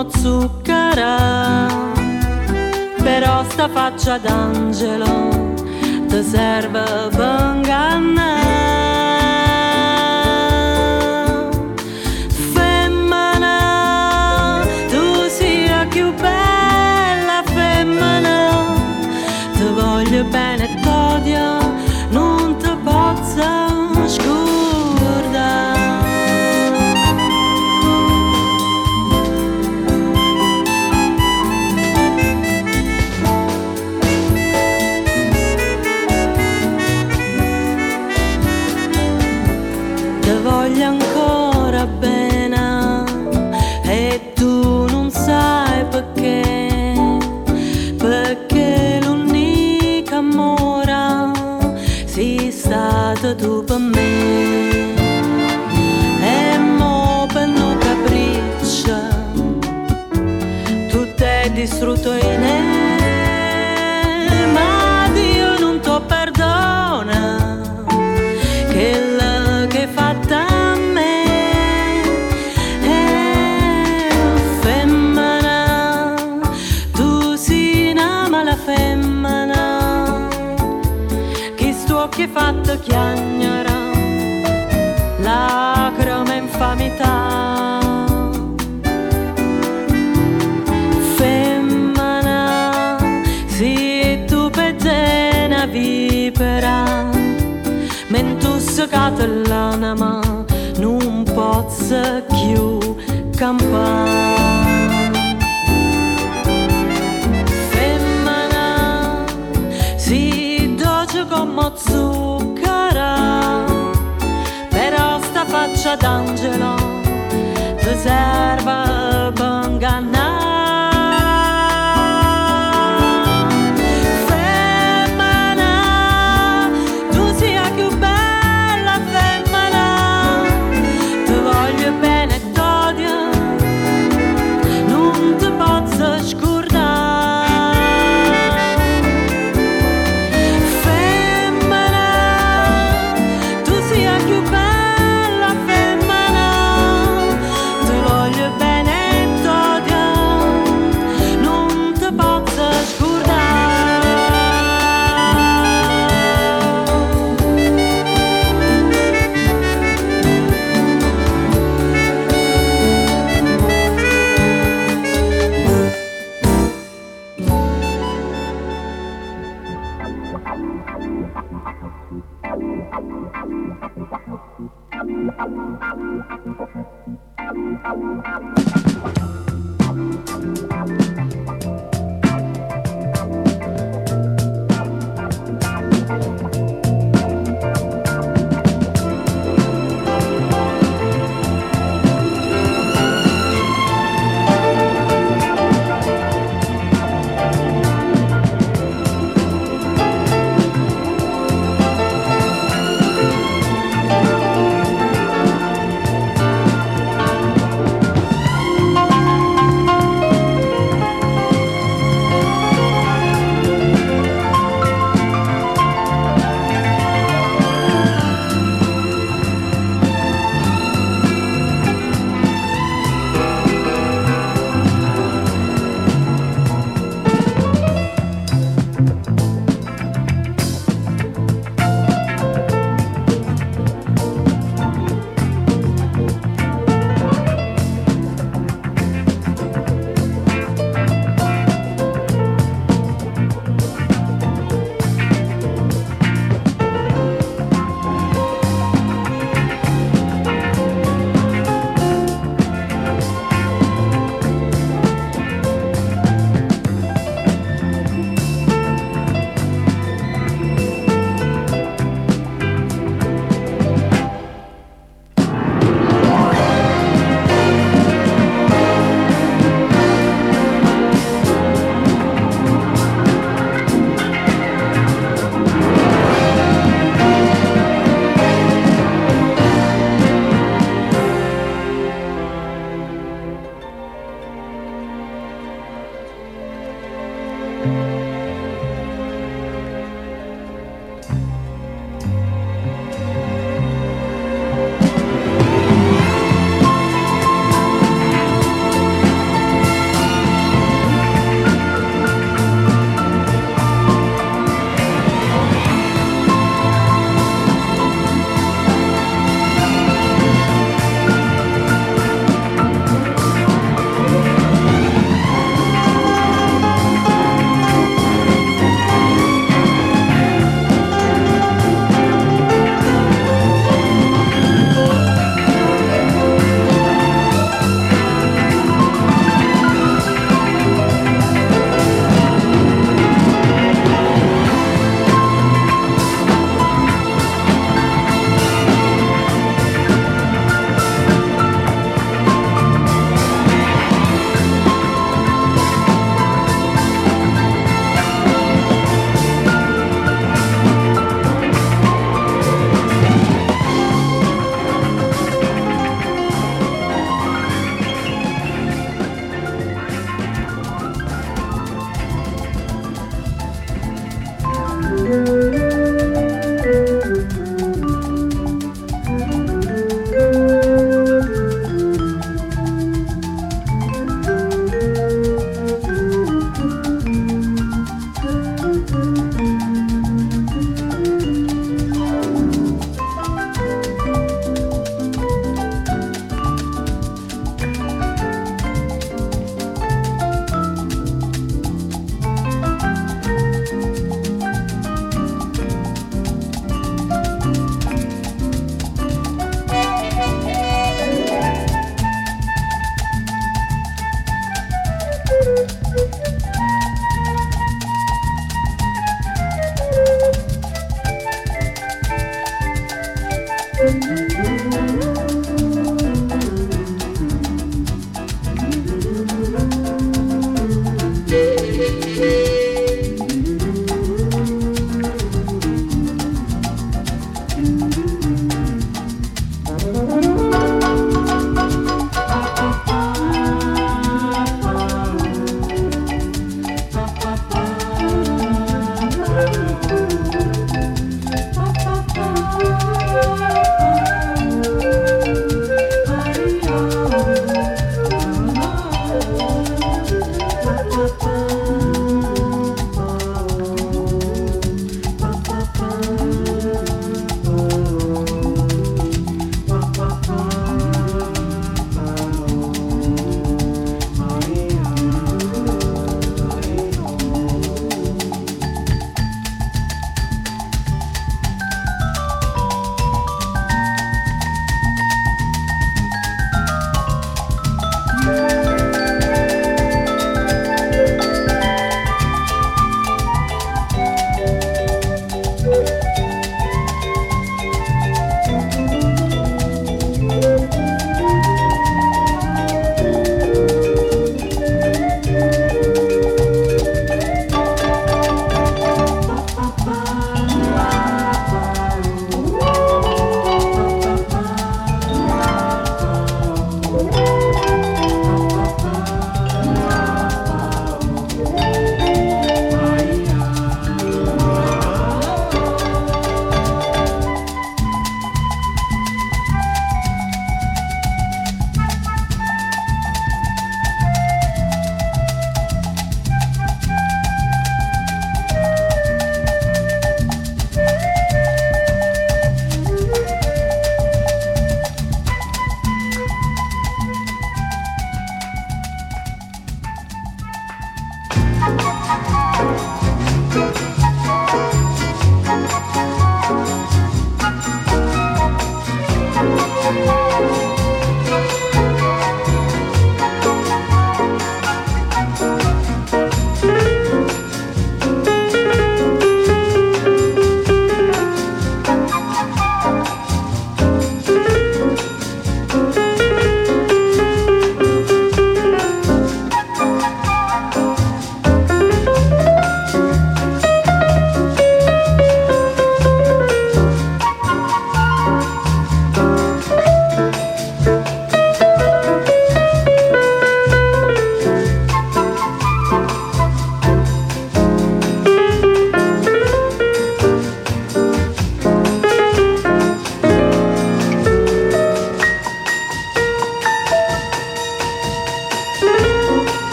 uomo zucchera, però sta faccia d'angelo ti serve ben vipera m'è intossicata l'anima non posso più campare femmina si doce come zucchero però sta faccia d'angelo ti serve per ingannare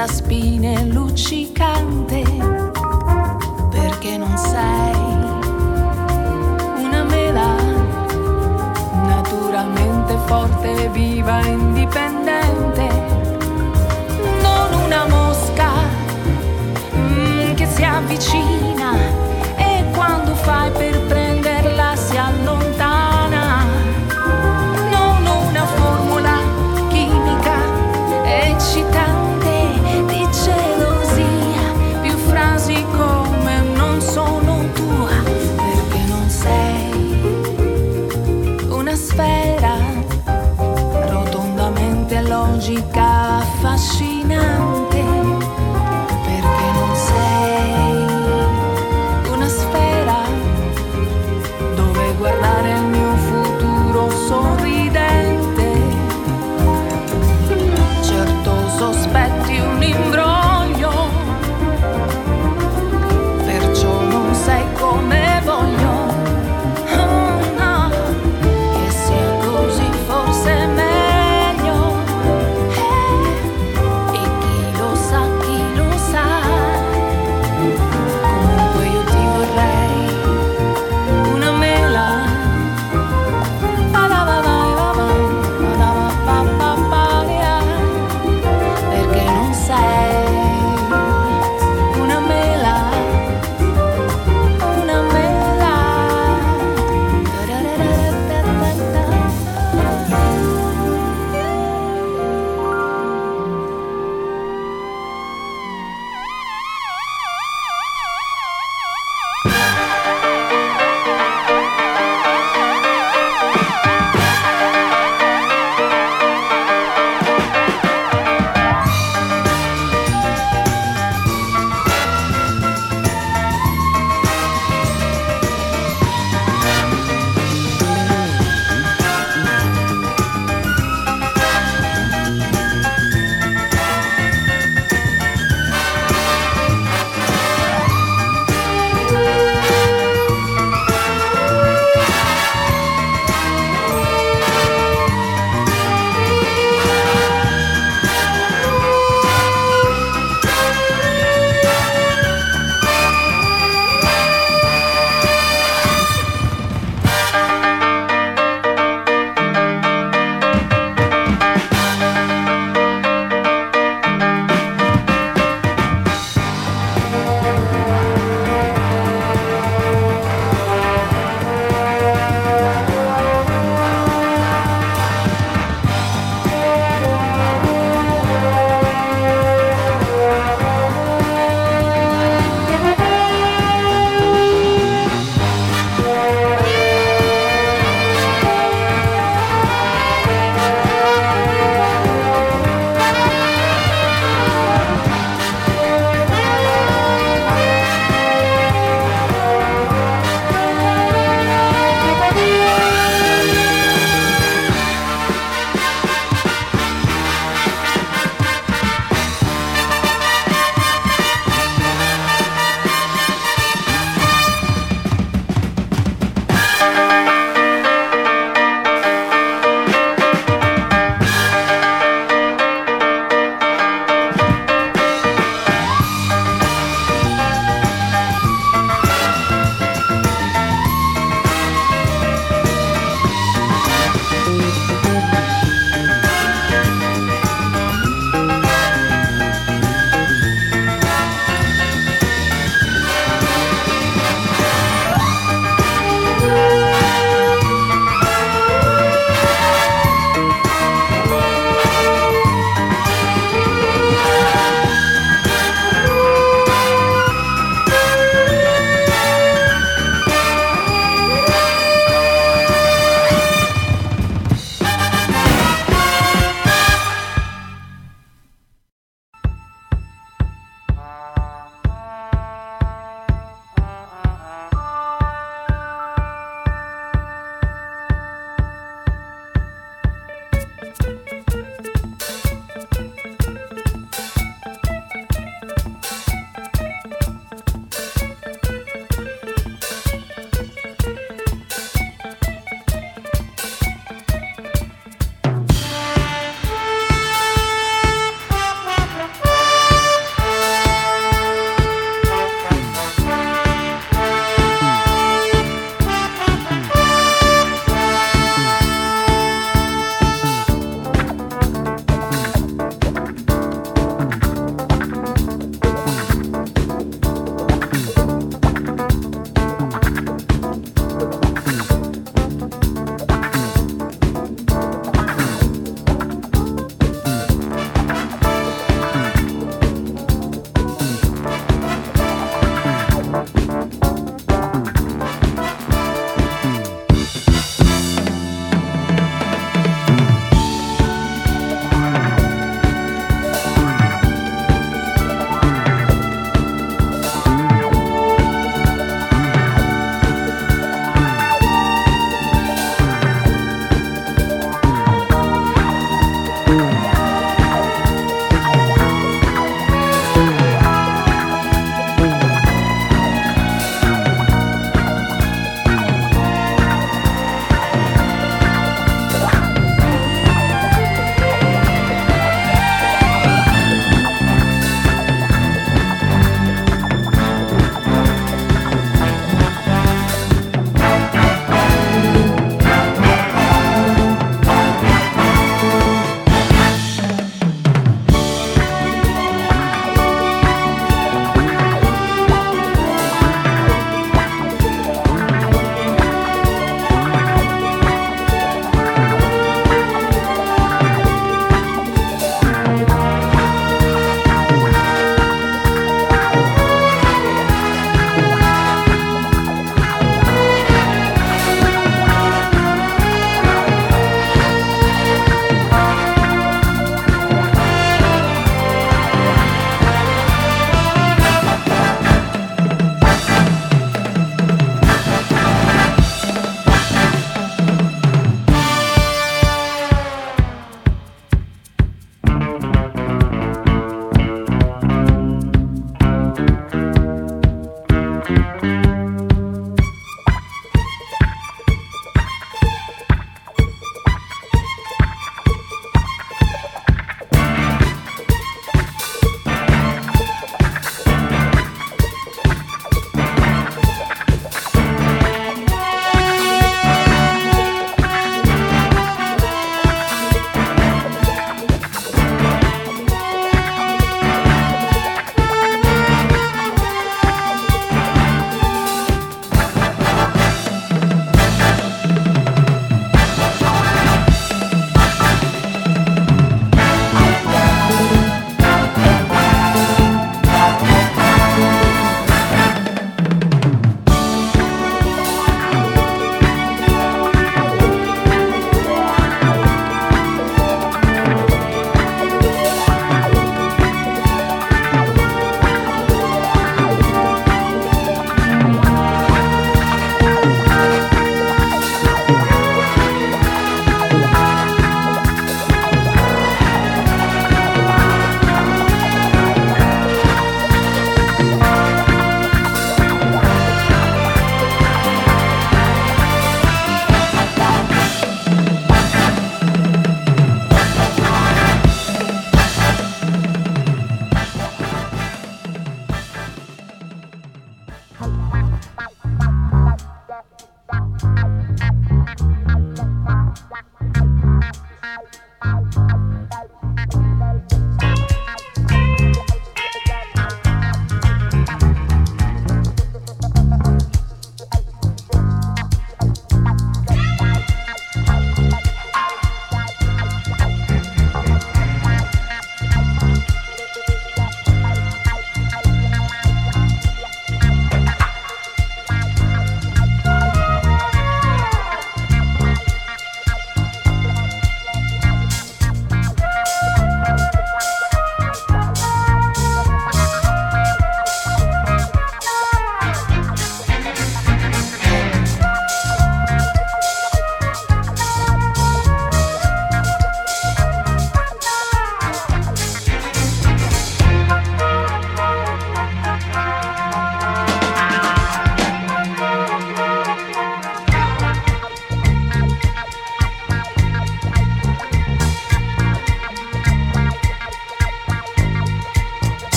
senza spine luccicante, perché non sei una mela naturalmente forte, viva, indipendente, non una mosca mm, che si avvicina e quando fai per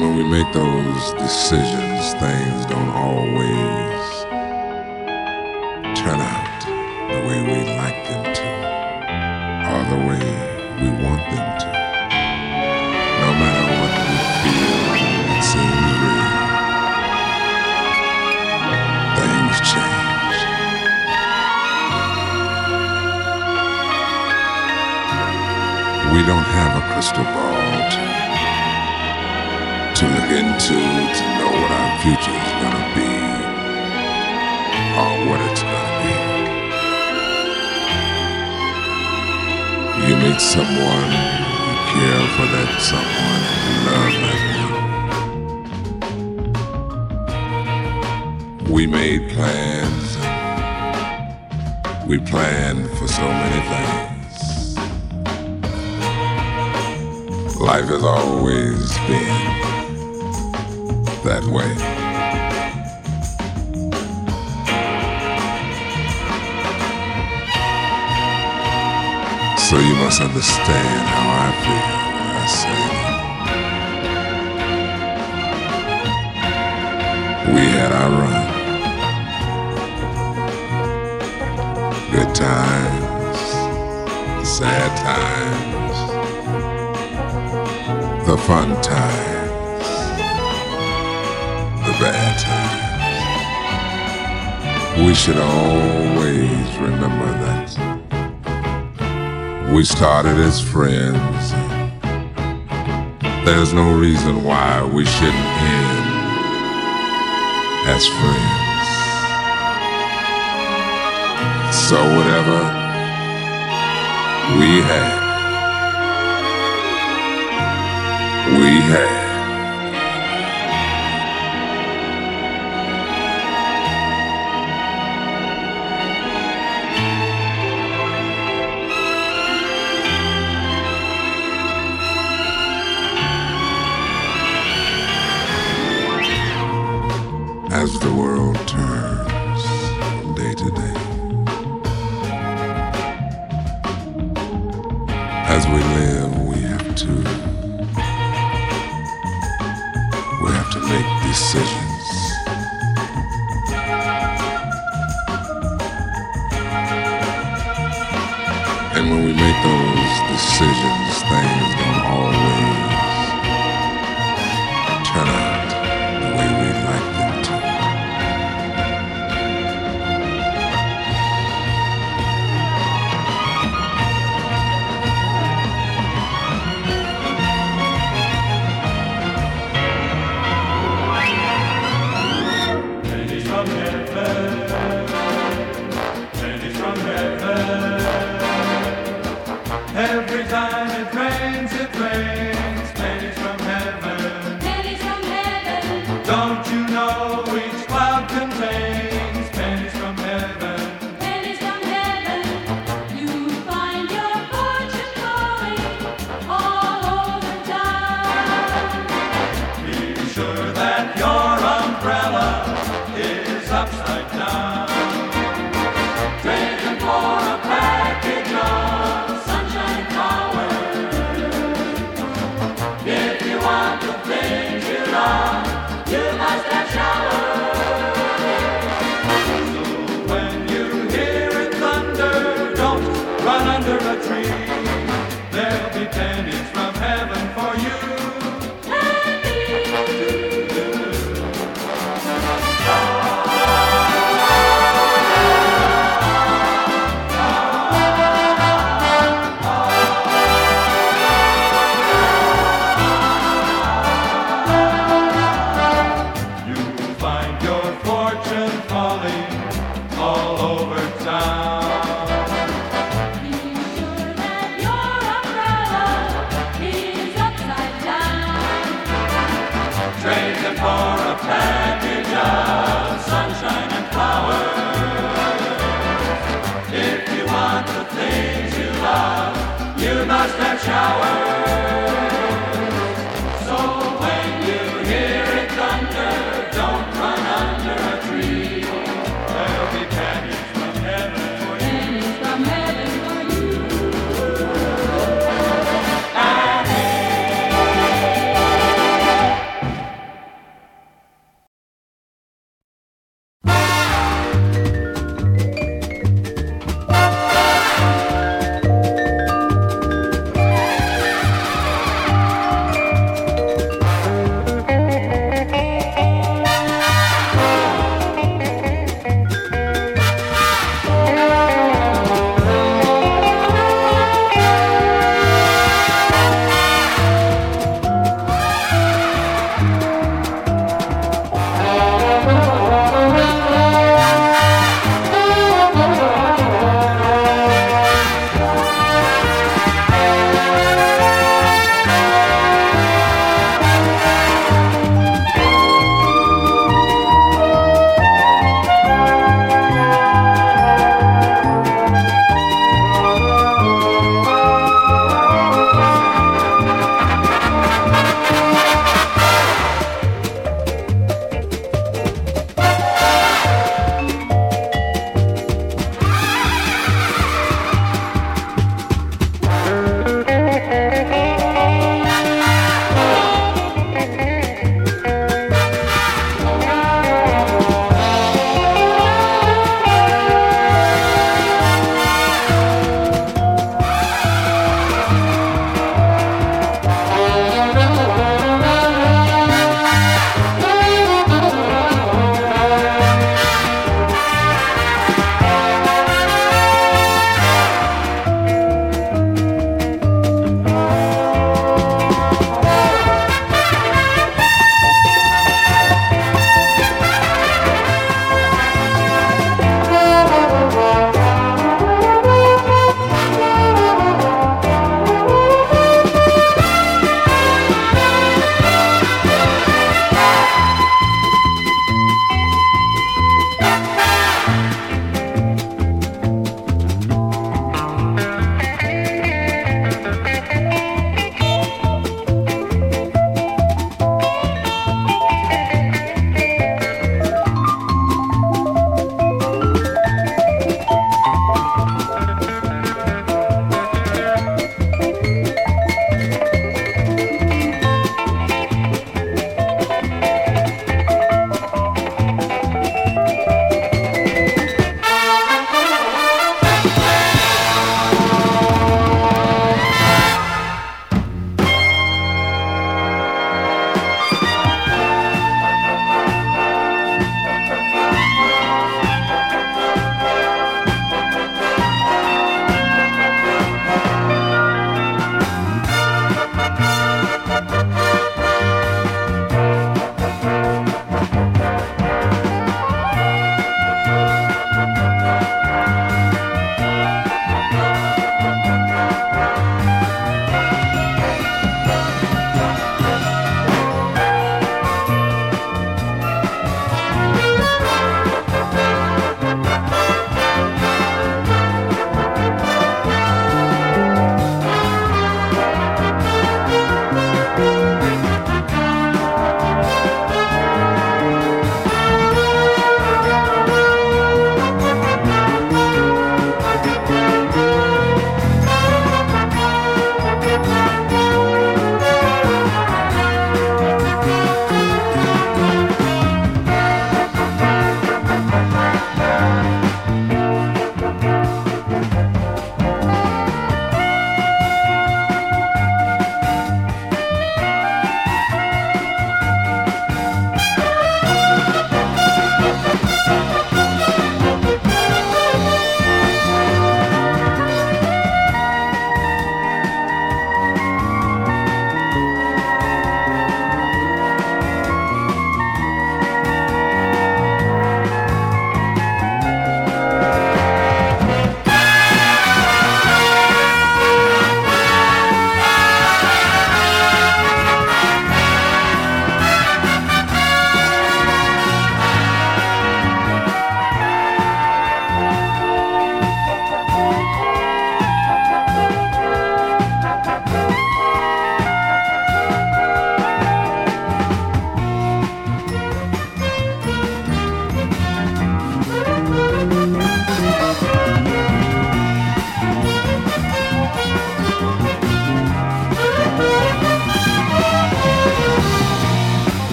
when we make those decisions, things don't always turn out the way we like them to, or the way we want them to. No matter what we feel, it seems real. Things change. We don't have a crystal ball to, to to know what our future is gonna be or what it's gonna be. You meet someone, you care for that someone, you love that one. We made plans, we planned for so many things. Life has always been that way. So you must understand how I feel when I say that. we had our run. Good times, sad times, the fun times, bad times. We should always remember that we started as friends. There's no reason why we shouldn't end as friends. So whatever we had, we had.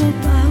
Ed